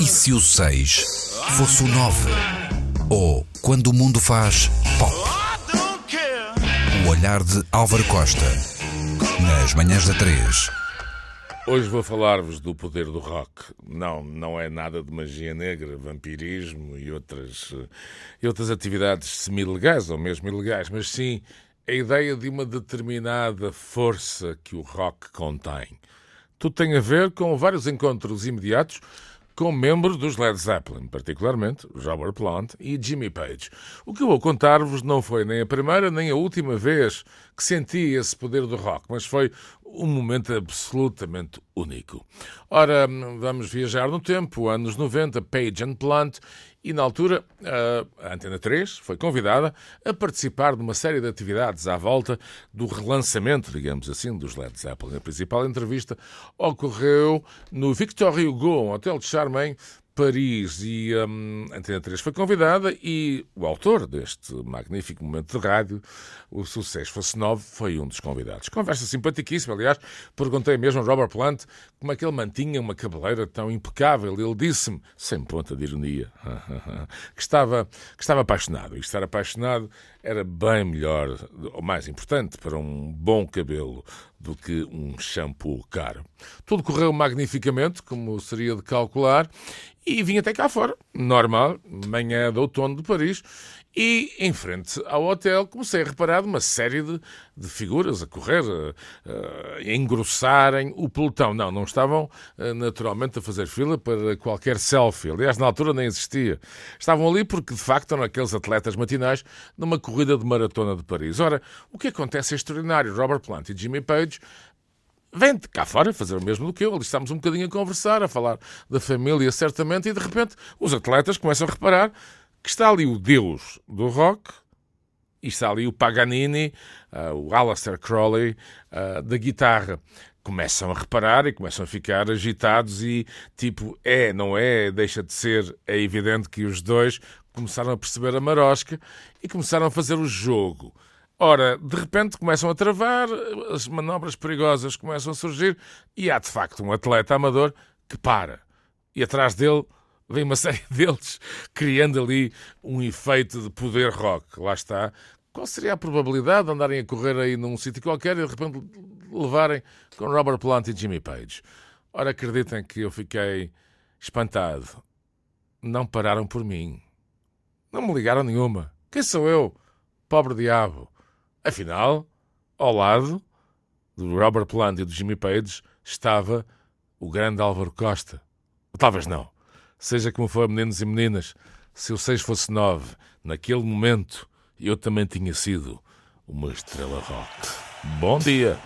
E se o 6 fosse o 9? Ou quando o mundo faz pop? O olhar de Álvaro Costa. Nas manhãs da 3. Hoje vou falar-vos do poder do rock. Não, não é nada de magia negra, vampirismo e outras, e outras atividades semi-legais ou mesmo ilegais, mas sim a ideia de uma determinada força que o rock contém. Tudo tem a ver com vários encontros imediatos com membros dos Led Zeppelin, particularmente Robert Plant e Jimmy Page. O que eu vou contar-vos não foi nem a primeira nem a última vez que senti esse poder do rock, mas foi um momento absolutamente único. Ora, vamos viajar no tempo, anos 90, Page and Plant, e na altura a Antena 3 foi convidada a participar de uma série de atividades à volta do relançamento, digamos assim, dos Led Zeppelin. A principal entrevista ocorreu no Victor Hugo, um hotel de Charmaine, Paris e um, Antena 3 foi convidada e o autor deste magnífico momento de rádio, o Sucesso Fosse Nove, foi um dos convidados. Conversa simpaticíssima, aliás, perguntei mesmo a Robert Plant como é que ele mantinha uma cabeleira tão impecável. Ele disse-me, sem ponta de ironia, que estava, que estava apaixonado. E estar apaixonado era bem melhor, ou mais importante, para um bom cabelo do que um shampoo caro. Tudo correu magnificamente, como seria de calcular, e vim até cá fora, normal, manhã de outono de Paris, e em frente ao hotel comecei a reparar uma série de, de figuras a correr, a, a, engrossarem o pelotão. Não, não estavam naturalmente a fazer fila para qualquer selfie. Aliás, na altura nem existia. Estavam ali porque, de facto, eram aqueles atletas matinais numa corrida de maratona de Paris. Ora, o que acontece é extraordinário. Robert Plant e Jimmy Page vem de cá fora fazer o mesmo do que eu. Ali estamos um bocadinho a conversar, a falar da família, certamente, e de repente os atletas começam a reparar que está ali o deus do rock e está ali o Paganini, uh, o Aleister Crowley uh, da guitarra. Começam a reparar e começam a ficar agitados e tipo, é, não é, deixa de ser, é evidente que os dois começaram a perceber a marosca e começaram a fazer o jogo. Ora, de repente começam a travar, as manobras perigosas começam a surgir e há de facto um atleta amador que para. E atrás dele vem uma série deles criando ali um efeito de poder rock. Lá está. Qual seria a probabilidade de andarem a correr aí num sítio qualquer e de repente levarem com Robert Plant e Jimmy Page? Ora, acreditem que eu fiquei espantado. Não pararam por mim. Não me ligaram nenhuma. Quem sou eu? Pobre diabo. Afinal, ao lado do Robert Plant e do Jimmy Page estava o grande Álvaro Costa. Talvez não. Seja como for, meninos e meninas, se o 6 fosse 9, naquele momento eu também tinha sido uma estrela rock. Bom dia!